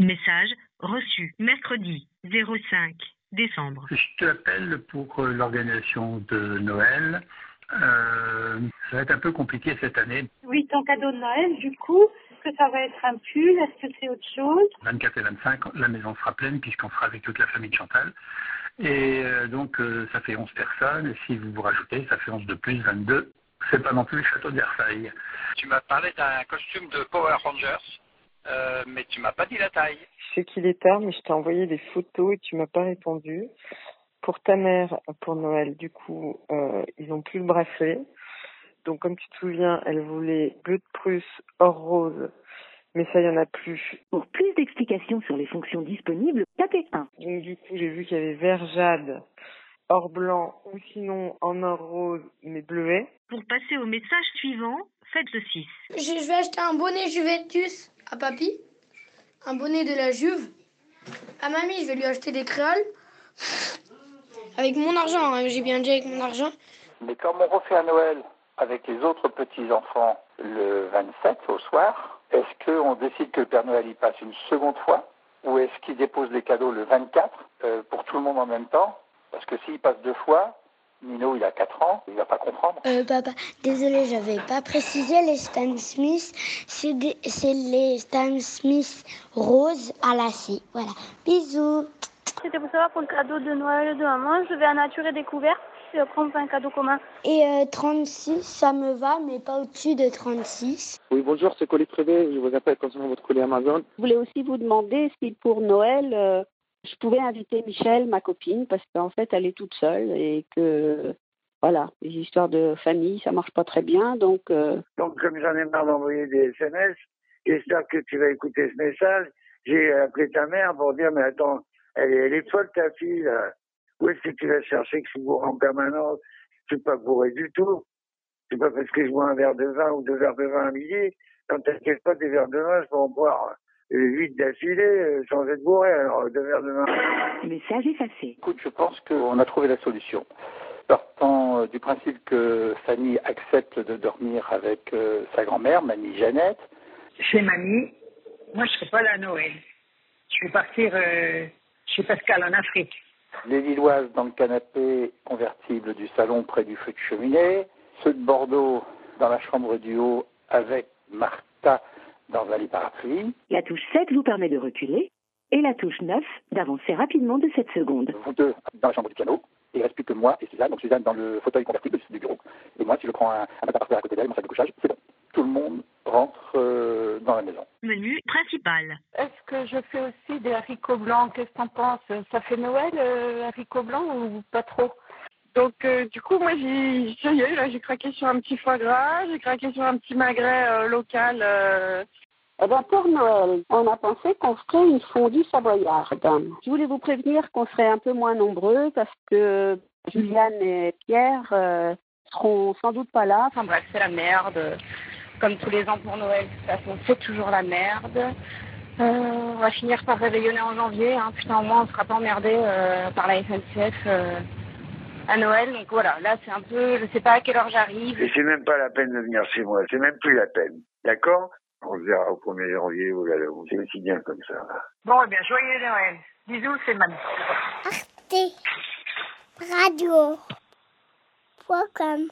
Message reçu mercredi 05 décembre. Je t'appelle pour euh, l'organisation de Noël. Euh, ça va être un peu compliqué cette année. Oui, ton cadeau de Noël, du coup, est-ce que ça va être un pull? Est-ce que c'est autre chose? 24 et 25, la maison sera pleine puisqu'on sera avec toute la famille de Chantal. Et euh, donc, euh, ça fait 11 personnes. Et si vous vous rajoutez, ça fait 11 de plus, 22. C'est pas non plus le château de Versailles. Tu m'as parlé d'un costume de Power Rangers, euh, mais tu m'as pas dit la taille. Je sais qu'il est tard, mais je t'ai envoyé des photos et tu m'as pas répondu. Pour ta mère, pour Noël, du coup, euh, ils ont plus le bracelet. Donc, comme tu te souviens, elle voulait bleu de Prusse, or rose, mais ça, il y en a plus. Pour plus d'explications sur les fonctions disponibles, tapez 1. Donc, du coup, j'ai vu qu'il y avait vert jade, or blanc, ou sinon en or rose, mais bleuet. Pour passer au message suivant, faites le 6. Je, je vais acheter un bonnet Juventus à papy, un bonnet de la Juve. À mamie, je vais lui acheter des créoles. Avec mon argent, hein, j'ai bien dit avec mon argent. Mais comme on refait un Noël avec les autres petits-enfants le 27 au soir, est-ce qu'on décide que le Père Noël y passe une seconde fois? Ou est-ce qu'il dépose les cadeaux le 24 euh, pour tout le monde en même temps? Parce que s'il passe deux fois, Nino, il a 4 ans, il va pas comprendre. Euh, papa, désolé, j'avais pas précisé les Stan Smith. C'est des- c'est les Stan Smith roses à lacets. Voilà. Bisous. C'était pour savoir pour le cadeau de Noël de maman. Je vais à Nature et Découverte. Je vais prendre un cadeau commun. Et euh, 36, ça me va, mais pas au-dessus de 36. Oui, bonjour, c'est Colis Prévé. Je vous appelle concernant votre colis Amazon. Je voulais aussi vous demander si pour Noël, euh, je pouvais inviter Michel, ma copine, parce qu'en fait, elle est toute seule et que, voilà, les histoires de famille, ça marche pas très bien. Donc, euh, Donc, comme j'en ai marre d'envoyer des SMS, j'espère que tu vas écouter ce message. J'ai appelé ta mère pour dire, mais attends, elle est, folle ta fille, là. Où est-ce que tu vas chercher que je suis bourré en permanence? Je suis pas bourré du tout. C'est pas parce que je bois un verre de vin ou deux verres de vin à midi. Quand t'inquiète pas des verres de vin, je peux en boire huit d'affilée euh, sans être bourré. Alors, deux verres de vin. Message effacé. Écoute, je pense qu'on a trouvé la solution. Partant euh, du principe que Fanny accepte de dormir avec euh, sa grand-mère, mamie Jeannette, chez mamie, moi je serai pas là à Noël. Je vais partir euh, chez Pascal en Afrique. les Lilloises dans le canapé convertible du salon près du feu de cheminée, ceux de Bordeaux dans la chambre du haut avec Martha dans un lit parapluie, La touche 7 vous permet de reculer et la touche 9 d'avancer rapidement de 7 secondes. vous deux dans la chambre du piano, et il reste plus que moi et Suzanne, donc Suzanne dans le fauteuil convertible du bureau, et moi si je prends un, un à côté d'elle, mon sac de couchage, c'est bon. Tout le monde rentre euh, dans la maison. Menu principal. Est-ce que je fais aussi des haricots blancs? Qu'est-ce que t'en penses? Ça fait Noël, euh, haricots blancs ou pas trop? Donc, euh, du coup, moi, j'ai, j'ai craqué sur un petit foie gras, j'ai craqué sur un petit magret euh, local. Eh pour Noël, on a pensé qu'on ferait une fondue savoyarde. Je voulais vous prévenir qu'on serait un peu moins nombreux parce que Juliane et Pierre euh, seront sans doute pas là. Enfin bref, c'est la merde. Comme tous les ans pour Noël, de toute façon, c'est toujours la merde. Euh, on va finir par réveillonner en janvier. Hein. Putain, au moins, on ne sera pas emmerdé euh, par la SNCF euh, à Noël. Donc voilà, là, c'est un peu... Je sais pas à quelle heure j'arrive. Et c'est même pas la peine de venir chez moi. C'est même plus la peine. D'accord? On se verra au 1er janvier. Là là, c'est aussi bien comme ça. Bon, eh bien, joyeux Noël. Bisous, c'est mamie. Radio. Point com.